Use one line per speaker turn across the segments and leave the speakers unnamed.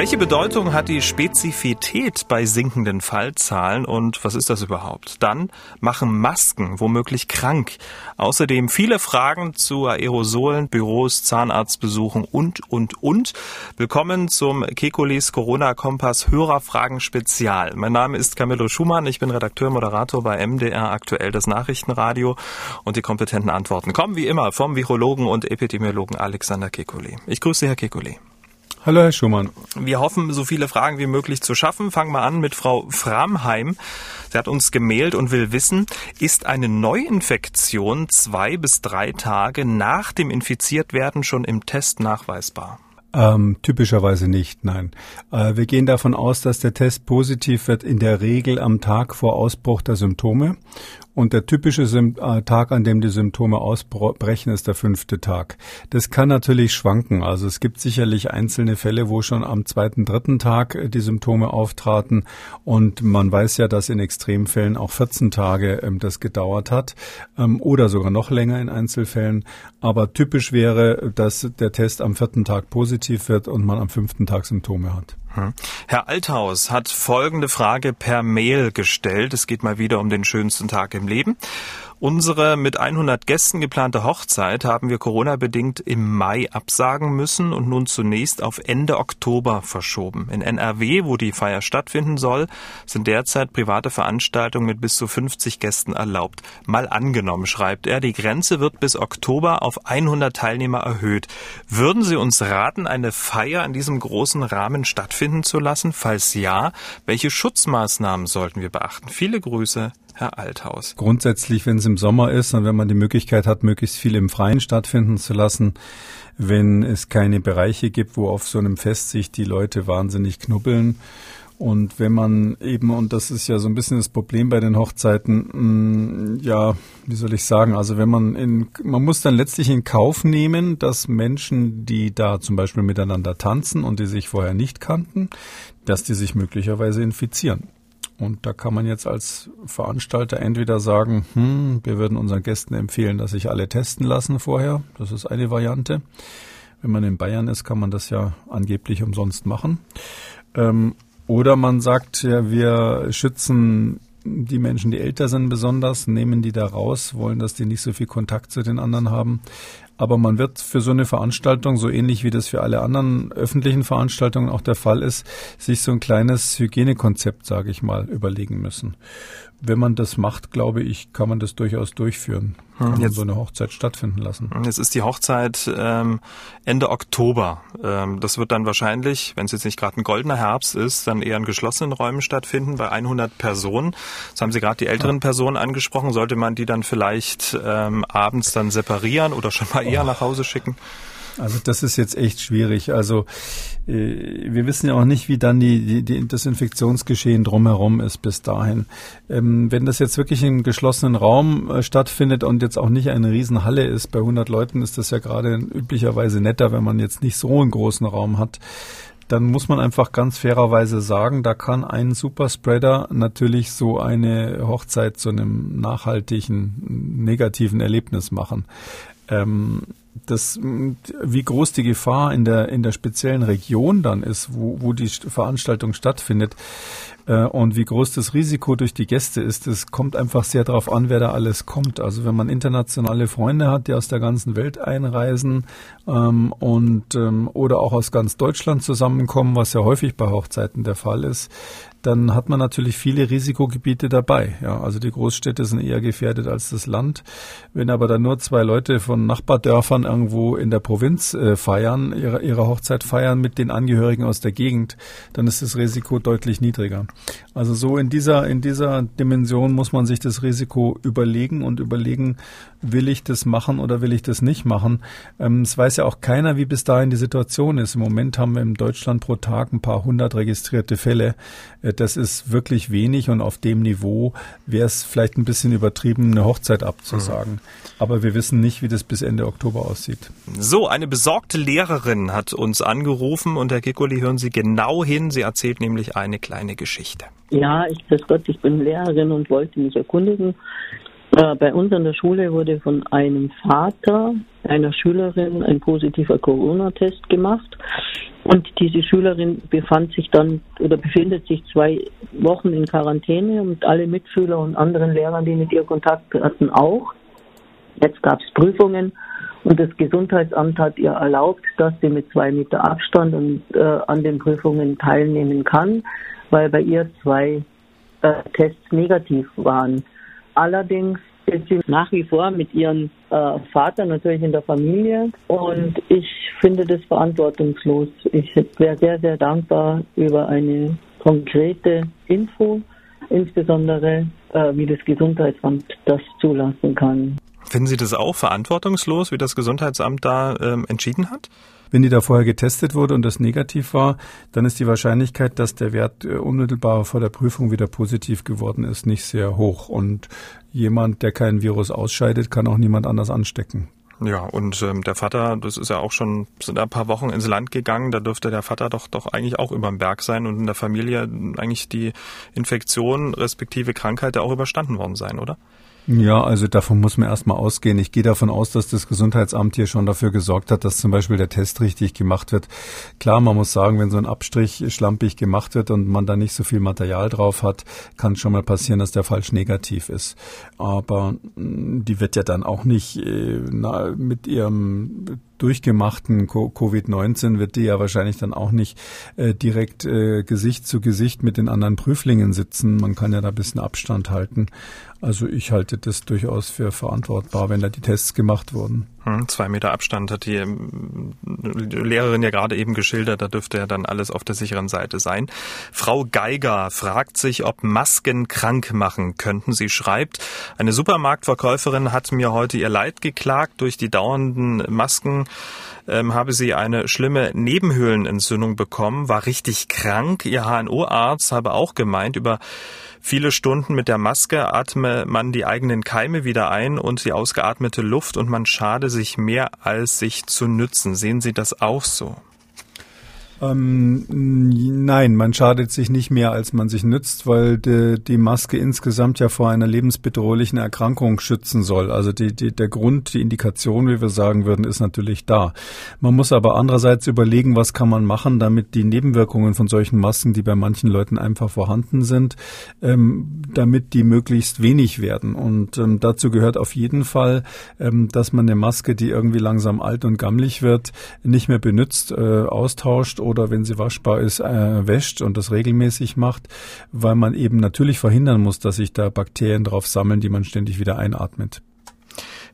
Welche Bedeutung hat die Spezifität bei sinkenden Fallzahlen und was ist das überhaupt? Dann machen Masken womöglich krank. Außerdem viele Fragen zu Aerosolen, Büros, Zahnarztbesuchen und, und, und. Willkommen zum Kekulis Corona-Kompass Hörerfragen Spezial. Mein Name ist Camillo Schumann. Ich bin Redakteur, Moderator bei MDR aktuell das Nachrichtenradio und die kompetenten Antworten kommen wie immer vom Virologen und Epidemiologen Alexander Kekulé. Ich grüße Herr Kekulé.
Hallo, Herr Schumann.
Wir hoffen, so viele Fragen wie möglich zu schaffen. Fangen wir an mit Frau Framheim. Sie hat uns gemailt und will wissen, ist eine Neuinfektion zwei bis drei Tage nach dem Infiziertwerden schon im Test nachweisbar?
Ähm, typischerweise nicht, nein. Äh, wir gehen davon aus, dass der Test positiv wird in der Regel am Tag vor Ausbruch der Symptome und der typische Sym äh, Tag, an dem die Symptome ausbrechen, ist der fünfte Tag. Das kann natürlich schwanken. Also es gibt sicherlich einzelne Fälle, wo schon am zweiten, dritten Tag äh, die Symptome auftraten. Und man weiß ja, dass in Extremfällen auch 14 Tage ähm, das gedauert hat ähm, oder sogar noch länger in Einzelfällen. Aber typisch wäre, dass der Test am vierten Tag positiv wird und man am fünften Tag Symptome hat.
Hm. Herr Althaus hat folgende Frage per Mail gestellt. Es geht mal wieder um den schönsten Tag im Leben. Unsere mit 100 Gästen geplante Hochzeit haben wir Corona-bedingt im Mai absagen müssen und nun zunächst auf Ende Oktober verschoben. In NRW, wo die Feier stattfinden soll, sind derzeit private Veranstaltungen mit bis zu 50 Gästen erlaubt. Mal angenommen, schreibt er, die Grenze wird bis Oktober auf 100 Teilnehmer erhöht. Würden Sie uns raten, eine Feier in diesem großen Rahmen stattfinden zu lassen? Falls ja, welche Schutzmaßnahmen sollten wir beachten? Viele Grüße, Herr Althaus?
Grundsätzlich, wenn es im Sommer ist und wenn man die Möglichkeit hat, möglichst viel im Freien stattfinden zu lassen, wenn es keine Bereiche gibt, wo auf so einem Fest sich die Leute wahnsinnig knubbeln. Und wenn man eben, und das ist ja so ein bisschen das Problem bei den Hochzeiten, mm, ja, wie soll ich sagen, also wenn man in, man muss dann letztlich in Kauf nehmen, dass Menschen, die da zum Beispiel miteinander tanzen und die sich vorher nicht kannten, dass die sich möglicherweise infizieren. Und da kann man jetzt als Veranstalter entweder sagen, hm, wir würden unseren Gästen empfehlen, dass sich alle testen lassen vorher. Das ist eine Variante. Wenn man in Bayern ist, kann man das ja angeblich umsonst machen. Ähm, oder man sagt, ja, wir schützen die Menschen, die älter sind, besonders, nehmen die da raus, wollen, dass die nicht so viel Kontakt zu den anderen haben. Aber man wird für so eine Veranstaltung, so ähnlich wie das für alle anderen öffentlichen Veranstaltungen auch der Fall ist, sich so ein kleines Hygienekonzept, sage ich mal, überlegen müssen wenn man das macht, glaube ich, kann man das durchaus durchführen. Kann hm, jetzt, so eine Hochzeit stattfinden lassen.
Jetzt ist die Hochzeit ähm, Ende Oktober. Ähm, das wird dann wahrscheinlich, wenn es jetzt nicht gerade ein goldener Herbst ist, dann eher in geschlossenen Räumen stattfinden, bei 100 Personen. Das haben Sie gerade die älteren ja. Personen angesprochen. Sollte man die dann vielleicht ähm, abends dann separieren oder schon mal eher nach Hause schicken?
Also das ist jetzt echt schwierig. Also äh, wir wissen ja auch nicht, wie dann die, die, die das Infektionsgeschehen drumherum ist bis dahin. Ähm, wenn das jetzt wirklich im geschlossenen Raum äh, stattfindet und jetzt auch nicht eine Riesenhalle ist, bei 100 Leuten ist das ja gerade üblicherweise netter, wenn man jetzt nicht so einen großen Raum hat dann muss man einfach ganz fairerweise sagen, da kann ein Superspreader natürlich so eine Hochzeit zu einem nachhaltigen negativen Erlebnis machen. Ähm, das, wie groß die Gefahr in der, in der speziellen Region dann ist, wo, wo die Veranstaltung stattfindet, äh, und wie groß das Risiko durch die Gäste ist, das kommt einfach sehr darauf an, wer da alles kommt. Also wenn man internationale Freunde hat, die aus der ganzen Welt einreisen ähm, und ähm, oder auch aus ganz Deutschland zusammenkommen, was ja häufig bei Hochzeiten der Fall ist, dann hat man natürlich viele Risikogebiete dabei. Ja, also die Großstädte sind eher gefährdet als das Land. Wenn aber dann nur zwei Leute von Nachbardörfern irgendwo in der Provinz äh, feiern, ihre, ihre Hochzeit feiern mit den Angehörigen aus der Gegend, dann ist das Risiko deutlich niedriger. Also so in dieser, in dieser Dimension muss man sich das Risiko überlegen und überlegen, will ich das machen oder will ich das nicht machen. Ähm, es weiß ja auch keiner, wie bis dahin die Situation ist. Im Moment haben wir in Deutschland pro Tag ein paar hundert registrierte Fälle. Äh, das ist wirklich wenig und auf dem Niveau wäre es vielleicht ein bisschen übertrieben, eine Hochzeit abzusagen. Mhm. Aber wir wissen nicht, wie das bis Ende Oktober aussieht.
So, eine besorgte Lehrerin hat uns angerufen und Herr Kikoli, hören Sie genau hin. Sie erzählt nämlich eine kleine Geschichte.
Ja, ich grüß Gott, ich bin Lehrerin und wollte mich erkundigen, Äh, bei uns an der Schule wurde von einem Vater einer Schülerin ein positiver Corona-Test gemacht. Und diese Schülerin befand sich dann oder befindet sich zwei Wochen in Quarantäne und alle Mitschüler und anderen Lehrer, die mit ihr Kontakt hatten, auch. Jetzt gab es Prüfungen und das Gesundheitsamt hat ihr erlaubt, dass sie mit zwei Meter Abstand und, äh, an den Prüfungen teilnehmen kann, weil bei ihr zwei äh, Tests negativ waren. Allerdings ist sie nach wie vor mit ihrem äh, Vater natürlich in der Familie und ich finde das verantwortungslos. Ich wäre sehr, sehr dankbar über eine konkrete Info, insbesondere äh, wie das Gesundheitsamt das zulassen kann.
Finden Sie das auch verantwortungslos, wie das Gesundheitsamt da ähm, entschieden hat?
Wenn die da vorher getestet wurde und das negativ war, dann ist die Wahrscheinlichkeit, dass der Wert äh, unmittelbar vor der Prüfung wieder positiv geworden ist, nicht sehr hoch. Und jemand, der kein Virus ausscheidet, kann auch niemand anders anstecken.
Ja, und ähm, der Vater, das ist ja auch schon sind ein paar Wochen ins Land gegangen, da dürfte der Vater doch doch eigentlich auch über dem Berg sein und in der Familie eigentlich die Infektion respektive Krankheit auch überstanden worden sein, oder?
Ja, also davon muss man erstmal ausgehen. Ich gehe davon aus, dass das Gesundheitsamt hier schon dafür gesorgt hat, dass zum Beispiel der Test richtig gemacht wird. Klar, man muss sagen, wenn so ein Abstrich schlampig gemacht wird und man da nicht so viel Material drauf hat, kann schon mal passieren, dass der falsch negativ ist. Aber mm, die wird ja dann auch nicht äh, na, mit ihrem durchgemachten Covid-19 wird die ja wahrscheinlich dann auch nicht äh, direkt äh, Gesicht zu Gesicht mit den anderen Prüflingen sitzen. Man kann ja da ein bisschen Abstand halten. Also ich halte das durchaus für verantwortbar, wenn da die Tests gemacht wurden.
Hm, zwei Meter Abstand hat die ähm, Lehrerin ja gerade eben geschildert, da dürfte ja dann alles auf der sicheren Seite sein. Frau Geiger fragt sich, ob Masken krank machen könnten. Sie schreibt, eine Supermarktverkäuferin hat mir heute ihr Leid geklagt. Durch die dauernden Masken ähm, habe sie eine schlimme Nebenhöhlenentzündung bekommen, war richtig krank. Ihr HNO-Arzt habe auch gemeint, über Viele Stunden mit der Maske atme man die eigenen Keime wieder ein und die ausgeatmete Luft und man schade sich mehr als sich zu nützen. Sehen Sie das auch so?
Ähm, nein, man schadet sich nicht mehr, als man sich nützt, weil die, die, Maske insgesamt ja vor einer lebensbedrohlichen Erkrankung schützen soll. Also die, die, der Grund, die Indikation, wie wir sagen würden, ist natürlich da. Man muss aber andererseits überlegen, was kann man machen, damit die Nebenwirkungen von solchen Masken, die bei manchen Leuten einfach vorhanden sind, ähm, damit die möglichst wenig werden. Und ähm, dazu gehört auf jeden Fall, ähm, dass man eine Maske, die irgendwie langsam alt und gammelig wird, nicht mehr benutzt, äh, austauscht oder wenn sie waschbar ist, äh, wäscht und das regelmäßig macht, weil man eben natürlich verhindern muss, dass sich da Bakterien drauf sammeln, die man ständig wieder einatmet.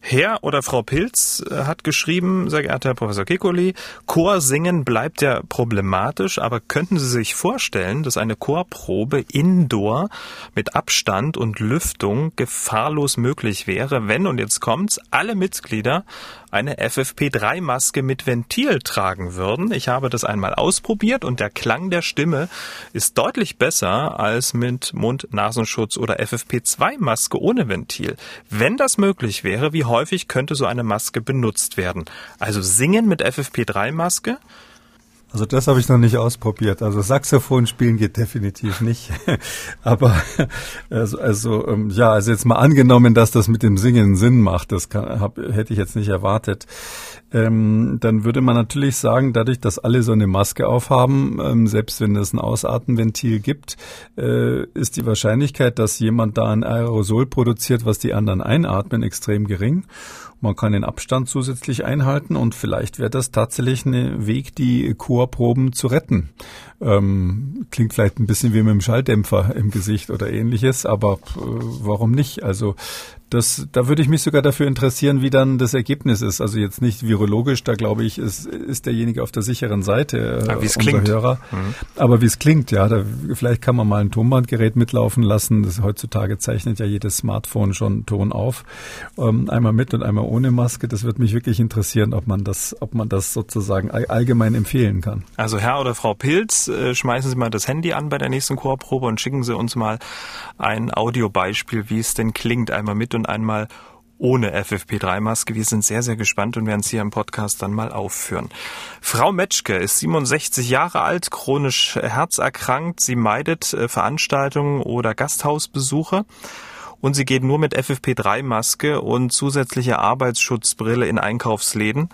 Herr oder Frau Pilz äh, hat geschrieben, sehr geehrter Herr Professor Kekoli, Chorsingen bleibt ja problematisch, aber könnten Sie sich vorstellen, dass eine Chorprobe indoor mit Abstand und Lüftung gefahrlos möglich wäre, wenn, und jetzt kommt's, alle Mitglieder eine FFP3-Maske mit Ventil tragen würden. Ich habe das einmal ausprobiert und der Klang der Stimme ist deutlich besser als mit Mund-Nasenschutz oder FFP2-Maske ohne Ventil. Wenn das möglich wäre, wie häufig könnte so eine Maske benutzt werden? Also singen mit FFP3-Maske?
Also das habe ich noch nicht ausprobiert. Also Saxophon spielen geht definitiv nicht. Aber also, also ähm, ja, also jetzt mal angenommen, dass das mit dem Singen Sinn macht, das kann, hab, hätte ich jetzt nicht erwartet. Ähm, dann würde man natürlich sagen, dadurch, dass alle so eine Maske aufhaben, ähm, selbst wenn es ein Ausatmenventil gibt, äh, ist die Wahrscheinlichkeit, dass jemand da ein Aerosol produziert, was die anderen einatmen, extrem gering. Man kann den Abstand zusätzlich einhalten und vielleicht wäre das tatsächlich ein Weg, die Chorproben zu retten. Ähm, klingt vielleicht ein bisschen wie mit einem Schalldämpfer im Gesicht oder ähnliches, aber äh, warum nicht? Also das, da würde ich mich sogar dafür interessieren, wie dann das Ergebnis ist. Also jetzt nicht virologisch, da glaube ich, ist, ist derjenige auf der sicheren Seite,
äh, ja, unser klingt.
Hörer. Mhm. Aber wie es klingt, ja, da, vielleicht kann man mal ein Tonbandgerät mitlaufen lassen. Das heutzutage zeichnet ja jedes Smartphone schon Ton auf. Ähm, einmal mit und einmal ohne Maske. Das würde mich wirklich interessieren, ob man das, ob man das sozusagen allgemein empfehlen kann.
Also Herr oder Frau Pilz, äh, schmeißen Sie mal das Handy an bei der nächsten Chorprobe und schicken Sie uns mal ein Audiobeispiel, wie es denn klingt, einmal mit und einmal ohne FFP3-Maske. Wir sind sehr, sehr gespannt und werden es hier im Podcast dann mal aufführen. Frau Metschke ist 67 Jahre alt, chronisch herzerkrankt. Sie meidet äh, Veranstaltungen oder Gasthausbesuche. und sie geht nur mit FFP3-Maske und zusätzliche Arbeitsschutzbrille in Einkaufsläden.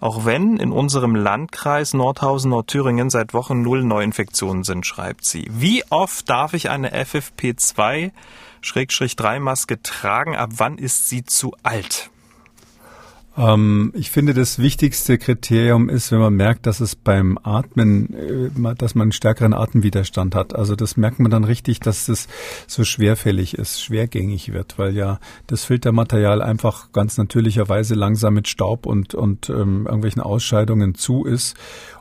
Auch wenn in unserem Landkreis Nordhausen-Nordthüringen seit Wochen null Neuinfektionen sind, schreibt sie. Wie oft darf ich eine FFP2 3 Maske tragen? Ab wann ist sie zu alt?
Ähm, ich finde, das wichtigste Kriterium ist, wenn man merkt, dass es beim Atmen, äh, dass man einen stärkeren Atemwiderstand hat. Also das merkt man dann richtig, dass es so schwerfällig ist, schwergängig wird, weil ja das Filtermaterial einfach ganz natürlicherweise langsam mit Staub und, und ähm, irgendwelchen Ausscheidungen zu ist.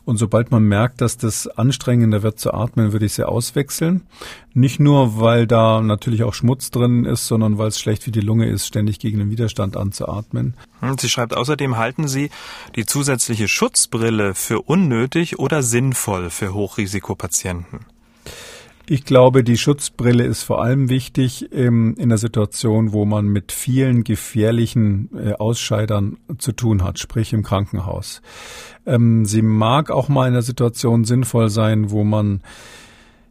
Und sobald man merkt, dass das anstrengender wird zu atmen, würde ich sie auswechseln. Nicht nur, weil da natürlich auch Schmutz drin ist, sondern weil es schlecht für die Lunge ist, ständig gegen den Widerstand anzuatmen.
Hm, sie schreibt außerdem, halten Sie die zusätzliche Schutzbrille für unnötig oder sinnvoll für Hochrisikopatienten?
Ich glaube, die Schutzbrille ist vor allem wichtig ähm, in der Situation, wo man mit vielen gefährlichen äh, Ausscheidern zu tun hat, sprich im Krankenhaus. Ähm, sie mag auch mal in der Situation sinnvoll sein, wo man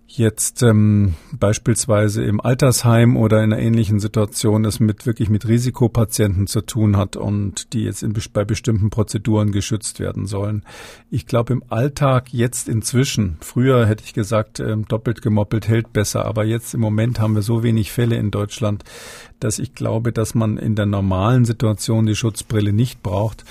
jetzt ähm, beispielsweise im Altersheim oder in einer ähnlichen Situation es mit wirklich mit Risikopatienten zu tun hat und die jetzt in, bei bestimmten Prozeduren geschützt werden sollen. Ich glaube im Alltag jetzt inzwischen, früher hätte ich gesagt, ähm, doppelt gemoppelt hält besser, aber jetzt im Moment haben wir so wenig Fälle in Deutschland, dass ich glaube, dass man in der normalen Situation die Schutzbrille nicht braucht.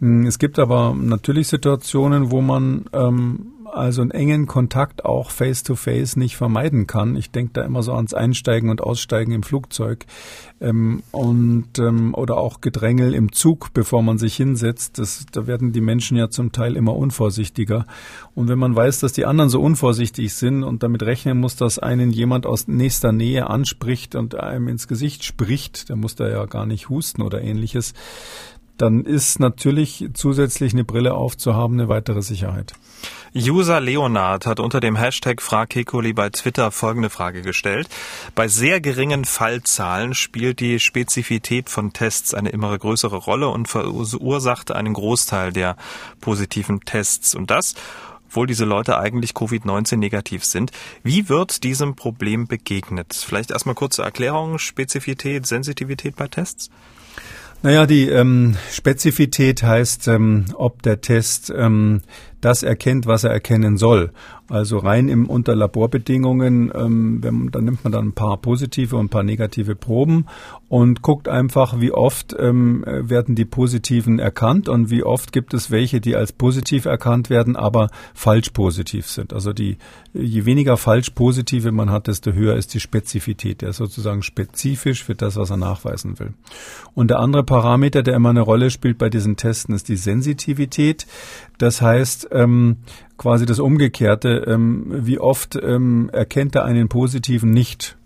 Hm, es gibt aber natürlich Situationen, wo man ähm, also einen engen Kontakt auch face-to-face -face nicht vermeiden kann. Ich denke da immer so ans Einsteigen und Aussteigen im Flugzeug ähm, und ähm, oder auch Gedrängel im Zug, bevor man sich hinsetzt. Das, da werden die Menschen ja zum Teil immer unvorsichtiger. Und wenn man weiß, dass die anderen so unvorsichtig sind und damit rechnen muss, dass einen jemand aus nächster Nähe anspricht und einem ins Gesicht spricht, der muss da ja gar nicht husten oder ähnliches, dann ist natürlich zusätzlich eine Brille aufzuhaben eine weitere Sicherheit.
User Leonard hat unter dem Hashtag FragKekoli bei Twitter folgende Frage gestellt. Bei sehr geringen Fallzahlen spielt die Spezifität von Tests eine immer größere Rolle und verursacht einen Großteil der positiven Tests. Und das, obwohl diese Leute eigentlich Covid-19 negativ sind. Wie wird diesem Problem begegnet? Vielleicht erstmal kurze Erklärung, Spezifität, Sensitivität bei Tests?
Naja, die ähm, Spezifität heißt, ähm, ob der Test ähm, das erkennt, was er erkennen soll. Also rein im unter Laborbedingungen, ähm, wenn, dann nimmt man dann ein paar positive und ein paar negative Proben und guckt einfach, wie oft ähm, werden die positiven erkannt und wie oft gibt es welche, die als positiv erkannt werden, aber falsch positiv sind. Also die je weniger falsch positive man hat, desto höher ist die Spezifität. Der ist sozusagen spezifisch für das, was er nachweisen will. Und der andere Parameter, der immer eine Rolle spielt bei diesen Testen, ist die Sensitivität. Das heißt, ähm, quasi das Umgekehrte. Ähm, wie oft ähm, erkennt er einen positiven nicht?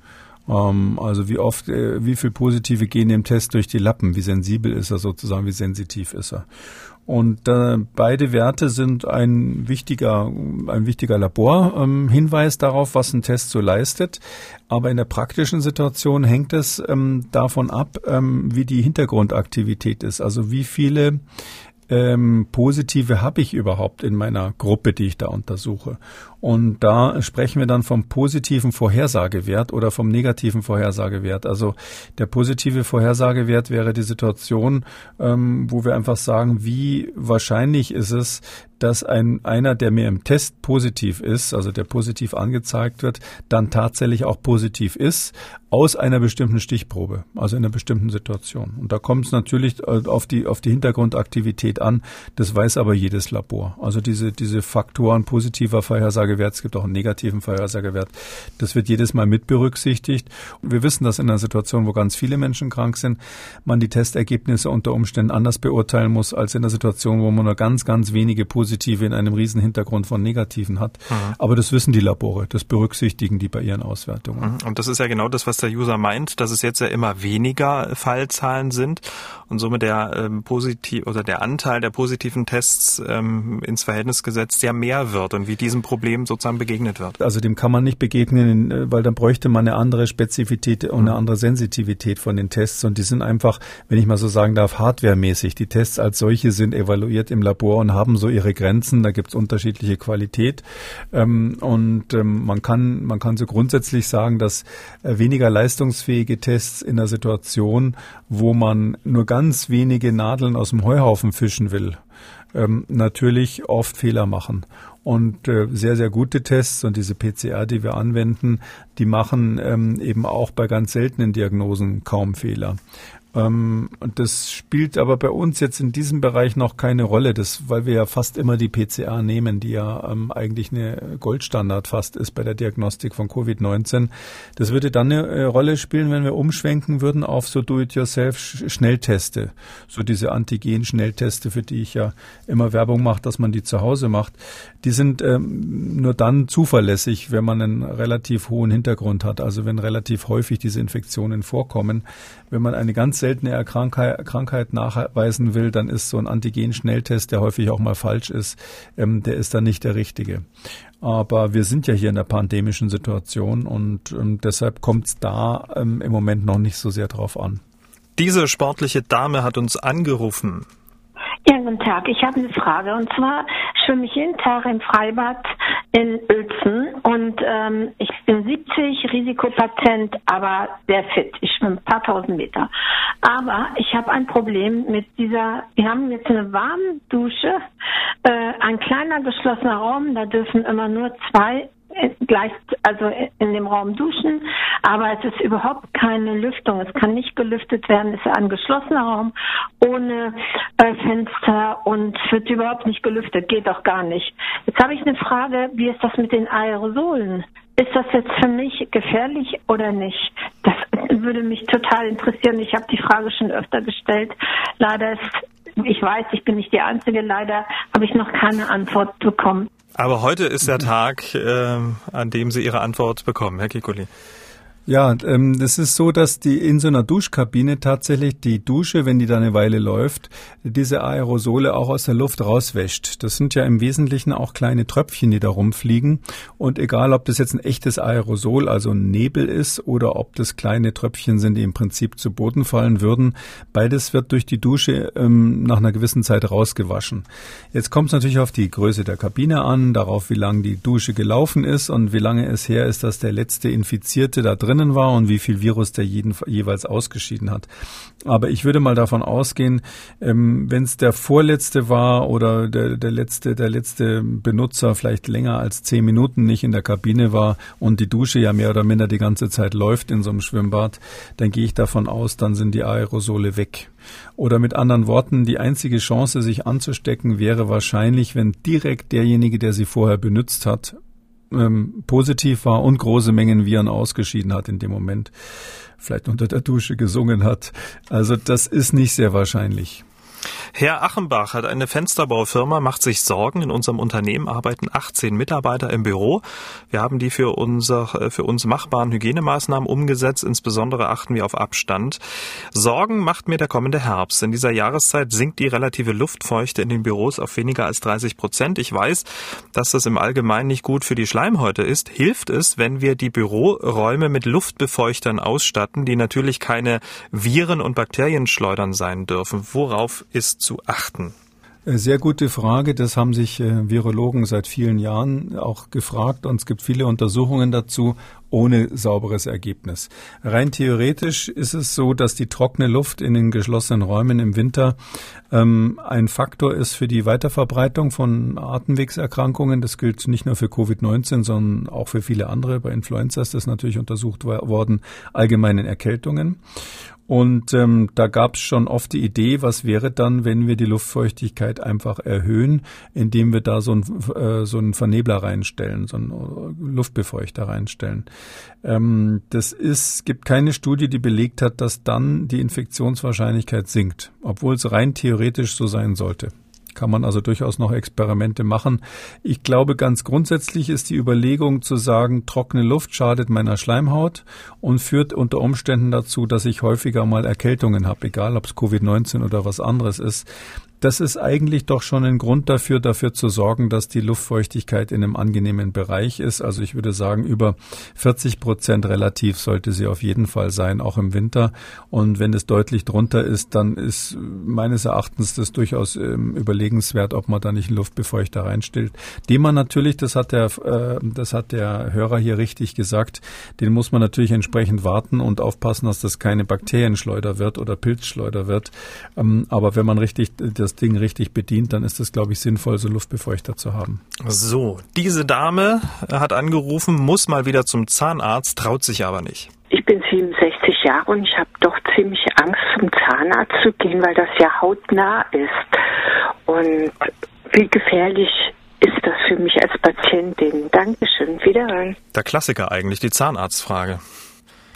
Ähm, also wie oft, äh, wie viel positive gehen dem Test durch die Lappen? Wie sensibel ist er sozusagen? Wie sensitiv ist er? Und äh, beide Werte sind ein wichtiger, ein wichtiger Laborhinweis ähm, darauf, was ein Test so leistet. Aber in der praktischen Situation hängt es ähm, davon ab, ähm, wie die Hintergrundaktivität ist. Also wie viele ähm, positive habe ich überhaupt in meiner Gruppe, die ich da untersuche? Und da sprechen wir dann vom positiven Vorhersagewert oder vom negativen Vorhersagewert. Also der positive Vorhersagewert wäre die Situation, ähm, wo wir einfach sagen, wie wahrscheinlich ist es, dass ein, einer, der mir im Test positiv ist, also der positiv angezeigt wird, dann tatsächlich auch positiv ist, aus einer bestimmten Stichprobe, also in einer bestimmten Situation. Und da kommt es natürlich äh, auf die, auf die Hintergrundaktivität an. Das weiß aber jedes Labor. Also diese, diese Faktoren positiver Vorhersagewert, es gibt auch einen negativen Vorhersagewert, das wird jedes Mal mit berücksichtigt. Und wir wissen, dass in einer Situation, wo ganz viele Menschen krank sind, man die Testergebnisse unter Umständen anders beurteilen muss, als in einer Situation, wo man nur ganz, ganz wenige positive positive in einem riesen Hintergrund von negativen hat. Mhm. Aber das wissen die Labore, das berücksichtigen die bei ihren Auswertungen.
Mhm. Und das ist ja genau das, was der User meint, dass es jetzt ja immer weniger Fallzahlen sind und somit der ähm, positiv oder der Anteil der positiven Tests ähm, ins Verhältnis gesetzt ja mehr wird und wie diesem Problem dem sozusagen begegnet wird?
Also dem kann man nicht begegnen, äh, weil dann bräuchte man eine andere Spezifität und eine mhm. andere Sensitivität von den Tests. Und die sind einfach, wenn ich mal so sagen darf, hardwaremäßig. Die Tests als solche sind evaluiert im Labor und haben so ihre Grenzen. Da gibt es unterschiedliche Qualität. Ähm, und ähm, man kann, man kann so grundsätzlich sagen, dass äh, weniger leistungsfähige Tests in einer Situation, wo man nur ganz wenige Nadeln aus dem Heuhaufen fischen will, ähm, natürlich oft Fehler machen. Und äh, sehr, sehr gute Tests und diese PCR, die wir anwenden, die machen ähm, eben auch bei ganz seltenen Diagnosen kaum Fehler. Ähm, das spielt aber bei uns jetzt in diesem Bereich noch keine Rolle, das, weil wir ja fast immer die PCA nehmen, die ja ähm, eigentlich eine Goldstandard fast ist bei der Diagnostik von Covid-19. Das würde dann eine äh, Rolle spielen, wenn wir umschwenken würden auf so Do-it-yourself-Schnellteste, so diese Antigen-Schnellteste, für die ich ja immer Werbung mache, dass man die zu Hause macht. Die sind ähm, nur dann zuverlässig, wenn man einen relativ hohen Hintergrund hat, also wenn relativ häufig diese Infektionen vorkommen. Wenn man eine ganz seltene Krankheit, Krankheit nachweisen will, dann ist so ein Antigen-Schnelltest, der häufig auch mal falsch ist, ähm, der ist dann nicht der richtige. Aber wir sind ja hier in der pandemischen Situation und ähm, deshalb kommt es da ähm, im Moment noch nicht so sehr drauf an.
Diese sportliche Dame hat uns angerufen.
Ja, guten Tag. Ich habe eine Frage. Und zwar schwimme ich jeden Tag im Freibad in Uelzen und ähm, ich bin 70, Risikopatient, aber sehr fit. Ich schwimme ein paar tausend Meter. Aber ich habe ein Problem mit dieser, wir haben jetzt eine warme Dusche, äh, ein kleiner geschlossener Raum, da dürfen immer nur zwei gleich, also in dem Raum duschen, aber es ist überhaupt keine Lüftung. Es kann nicht gelüftet werden. Es ist ein geschlossener Raum ohne äh, Fenster und wird überhaupt nicht gelüftet. Geht auch gar nicht. Jetzt habe ich eine Frage. Wie ist das mit den Aerosolen? Ist das jetzt für mich gefährlich oder nicht? Das würde mich total interessieren. Ich habe die Frage schon öfter gestellt. Leider ist ich weiß, ich bin nicht die Einzige, leider habe ich noch keine Antwort bekommen.
Aber heute ist der Tag, äh, an dem Sie Ihre Antwort bekommen, Herr Kikuli.
Ja, ähm, das ist so, dass die in so einer Duschkabine tatsächlich die Dusche, wenn die da eine Weile läuft, diese Aerosole auch aus der Luft rauswäscht. Das sind ja im Wesentlichen auch kleine Tröpfchen, die da rumfliegen. Und egal, ob das jetzt ein echtes Aerosol, also ein Nebel ist, oder ob das kleine Tröpfchen sind, die im Prinzip zu Boden fallen würden, beides wird durch die Dusche ähm, nach einer gewissen Zeit rausgewaschen. Jetzt kommt es natürlich auf die Größe der Kabine an, darauf, wie lange die Dusche gelaufen ist und wie lange es her ist, dass der letzte Infizierte da drin drinnen war und wie viel Virus der jeden, jeweils ausgeschieden hat. Aber ich würde mal davon ausgehen, ähm, wenn es der vorletzte war oder der, der letzte, der letzte Benutzer vielleicht länger als zehn Minuten nicht in der Kabine war und die Dusche ja mehr oder minder die ganze Zeit läuft in so einem Schwimmbad, dann gehe ich davon aus, dann sind die Aerosole weg. Oder mit anderen Worten, die einzige Chance, sich anzustecken, wäre wahrscheinlich, wenn direkt derjenige, der sie vorher benutzt hat, ähm, positiv war und große Mengen Viren ausgeschieden hat in dem Moment, vielleicht unter der Dusche gesungen hat. Also das ist nicht sehr wahrscheinlich.
Herr Achenbach hat eine Fensterbaufirma, macht sich Sorgen. In unserem Unternehmen arbeiten 18 Mitarbeiter im Büro. Wir haben die für, unser, äh, für uns machbaren Hygienemaßnahmen umgesetzt. Insbesondere achten wir auf Abstand. Sorgen macht mir der kommende Herbst. In dieser Jahreszeit sinkt die relative Luftfeuchte in den Büros auf weniger als 30 Prozent. Ich weiß, dass das im Allgemeinen nicht gut für die Schleimhäute ist. Hilft es, wenn wir die Büroräume mit Luftbefeuchtern ausstatten, die natürlich keine Viren und Bakterien schleudern sein dürfen? Worauf ist zu achten?
Äh, sehr gute Frage. Das haben sich äh, Virologen seit vielen Jahren auch gefragt und es gibt viele Untersuchungen dazu ohne sauberes Ergebnis. Rein theoretisch ist es so, dass die trockene Luft in den geschlossenen Räumen im Winter ähm, ein Faktor ist für die Weiterverbreitung von Atemwegserkrankungen. Das gilt nicht nur für Covid-19, sondern auch für viele andere. Bei Influenza ist das natürlich untersucht worden, allgemeinen Erkältungen. Und ähm, da gab es schon oft die Idee, was wäre dann, wenn wir die Luftfeuchtigkeit einfach erhöhen, indem wir da so einen äh, so einen Vernebler reinstellen, so einen äh, Luftbefeuchter reinstellen. Ähm, das ist, gibt keine Studie, die belegt hat, dass dann die Infektionswahrscheinlichkeit sinkt, obwohl es rein theoretisch so sein sollte kann man also durchaus noch Experimente machen. Ich glaube, ganz grundsätzlich ist die Überlegung zu sagen, trockene Luft schadet meiner Schleimhaut und führt unter Umständen dazu, dass ich häufiger mal Erkältungen habe, egal ob es Covid-19 oder was anderes ist das ist eigentlich doch schon ein Grund dafür, dafür zu sorgen, dass die Luftfeuchtigkeit in einem angenehmen Bereich ist. Also ich würde sagen, über 40 Prozent relativ sollte sie auf jeden Fall sein, auch im Winter. Und wenn es deutlich drunter ist, dann ist meines Erachtens das durchaus ähm, überlegenswert, ob man da nicht einen Luftbefeuchter reinstellt, den man natürlich, das hat der, äh, das hat der Hörer hier richtig gesagt, den muss man natürlich entsprechend warten und aufpassen, dass das keine Bakterienschleuder wird oder Pilzschleuder wird. Ähm, aber wenn man richtig das Ding richtig bedient, dann ist es, glaube ich, sinnvoll, so Luftbefeuchter zu haben.
So, diese Dame hat angerufen, muss mal wieder zum Zahnarzt, traut sich aber nicht.
Ich bin 67 Jahre und ich habe doch ziemlich Angst, zum Zahnarzt zu gehen, weil das ja hautnah ist. Und wie gefährlich ist das für mich als Patientin? Dankeschön. Wiederhören.
Der Klassiker eigentlich, die Zahnarztfrage.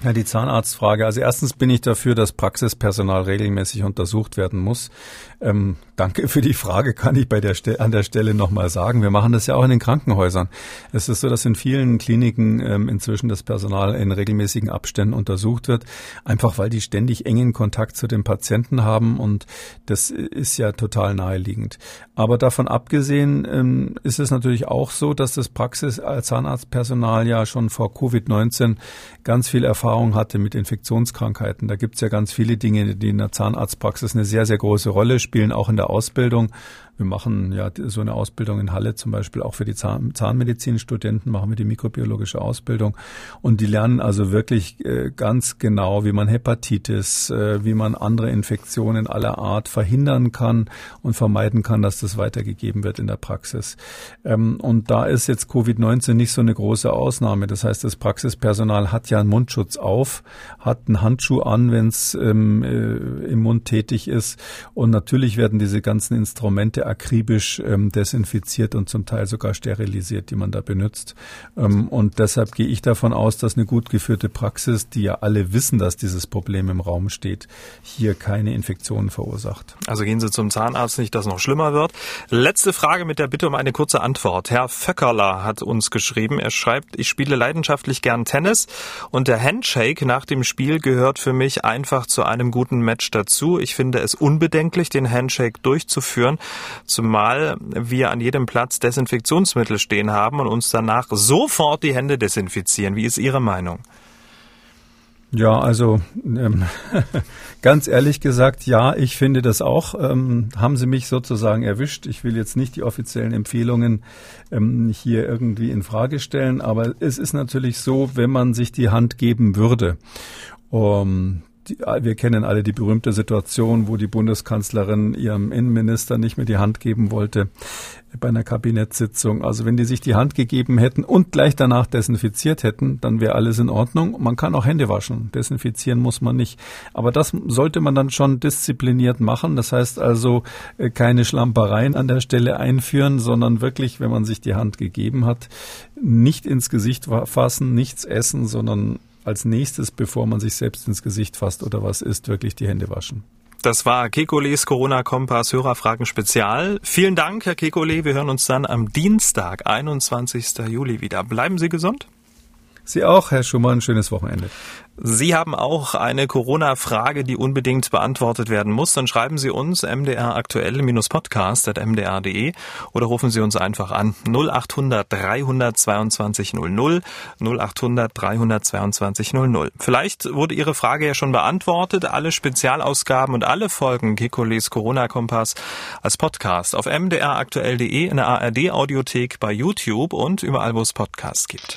Ja, die Zahnarztfrage. Also erstens bin ich dafür, dass Praxispersonal regelmäßig untersucht werden muss. Ähm, danke für die Frage, kann ich bei der Ste an der Stelle nochmal sagen. Wir machen das ja auch in den Krankenhäusern. Es ist so, dass in vielen Kliniken ähm, inzwischen das Personal in regelmäßigen Abständen untersucht wird, einfach weil die ständig engen Kontakt zu den Patienten haben und das ist ja total naheliegend. Aber davon abgesehen ähm, ist es natürlich auch so, dass das Praxis-Zahnarztpersonal ja schon vor Covid-19 ganz viel Erfahrung Erfahrung hatte mit Infektionskrankheiten. Da gibt es ja ganz viele Dinge, die in der Zahnarztpraxis eine sehr, sehr große Rolle spielen, auch in der Ausbildung. Wir machen ja so eine Ausbildung in Halle zum Beispiel auch für die Zahn Zahnmedizinstudenten, machen wir die mikrobiologische Ausbildung. Und die lernen also wirklich äh, ganz genau, wie man Hepatitis, äh, wie man andere Infektionen aller Art verhindern kann und vermeiden kann, dass das weitergegeben wird in der Praxis. Ähm, und da ist jetzt Covid-19 nicht so eine große Ausnahme. Das heißt, das Praxispersonal hat ja einen Mundschutz auf, hat einen Handschuh an, wenn es ähm, äh, im Mund tätig ist. Und natürlich werden diese ganzen Instrumente akribisch ähm, desinfiziert und zum Teil sogar sterilisiert, die man da benutzt. Ähm, und deshalb gehe ich davon aus, dass eine gut geführte Praxis, die ja alle wissen, dass dieses Problem im Raum steht, hier keine Infektionen verursacht.
Also gehen Sie zum Zahnarzt nicht, dass noch schlimmer wird. Letzte Frage mit der Bitte um eine kurze Antwort. Herr Föckerler hat uns geschrieben. Er schreibt, ich spiele leidenschaftlich gern Tennis und der Handshake nach dem Spiel gehört für mich einfach zu einem guten Match dazu. Ich finde es unbedenklich, den Handshake durchzuführen zumal wir an jedem Platz Desinfektionsmittel stehen haben und uns danach sofort die Hände desinfizieren. Wie ist Ihre Meinung?
Ja, also ähm, ganz ehrlich gesagt, ja, ich finde das auch. Ähm, haben Sie mich sozusagen erwischt. Ich will jetzt nicht die offiziellen Empfehlungen ähm, hier irgendwie in Frage stellen, aber es ist natürlich so, wenn man sich die Hand geben würde, um, wir kennen alle die berühmte Situation, wo die Bundeskanzlerin ihrem Innenminister nicht mehr die Hand geben wollte bei einer Kabinettssitzung. Also wenn die sich die Hand gegeben hätten und gleich danach desinfiziert hätten, dann wäre alles in Ordnung. Man kann auch Hände waschen. Desinfizieren muss man nicht. Aber das sollte man dann schon diszipliniert machen. Das heißt also äh, keine Schlampereien an der Stelle einführen, sondern wirklich, wenn man sich die Hand gegeben hat, nicht ins Gesicht fassen, nichts essen, sondern als nächstes, bevor man sich selbst ins Gesicht fasst oder was isst, wirklich die Hände waschen.
Das war Kekules Corona-Kompass Hörerfragen Spezial. Vielen Dank, Herr Kekole. Wir hören uns dann am Dienstag, 21. Juli wieder. Bleiben Sie gesund.
Sie auch, Herr Schumann. Schönes Wochenende.
Sie haben auch eine Corona-Frage, die unbedingt beantwortet werden muss. Dann schreiben Sie uns mdr aktuell-podcast.mdr.de oder rufen Sie uns einfach an 0800 322 00 0800 322 00. Vielleicht wurde Ihre Frage ja schon beantwortet. Alle Spezialausgaben und alle Folgen Kekules Corona-Kompass als Podcast auf mdraktuell.de in der ARD-Audiothek bei YouTube und überall, wo es Podcasts gibt.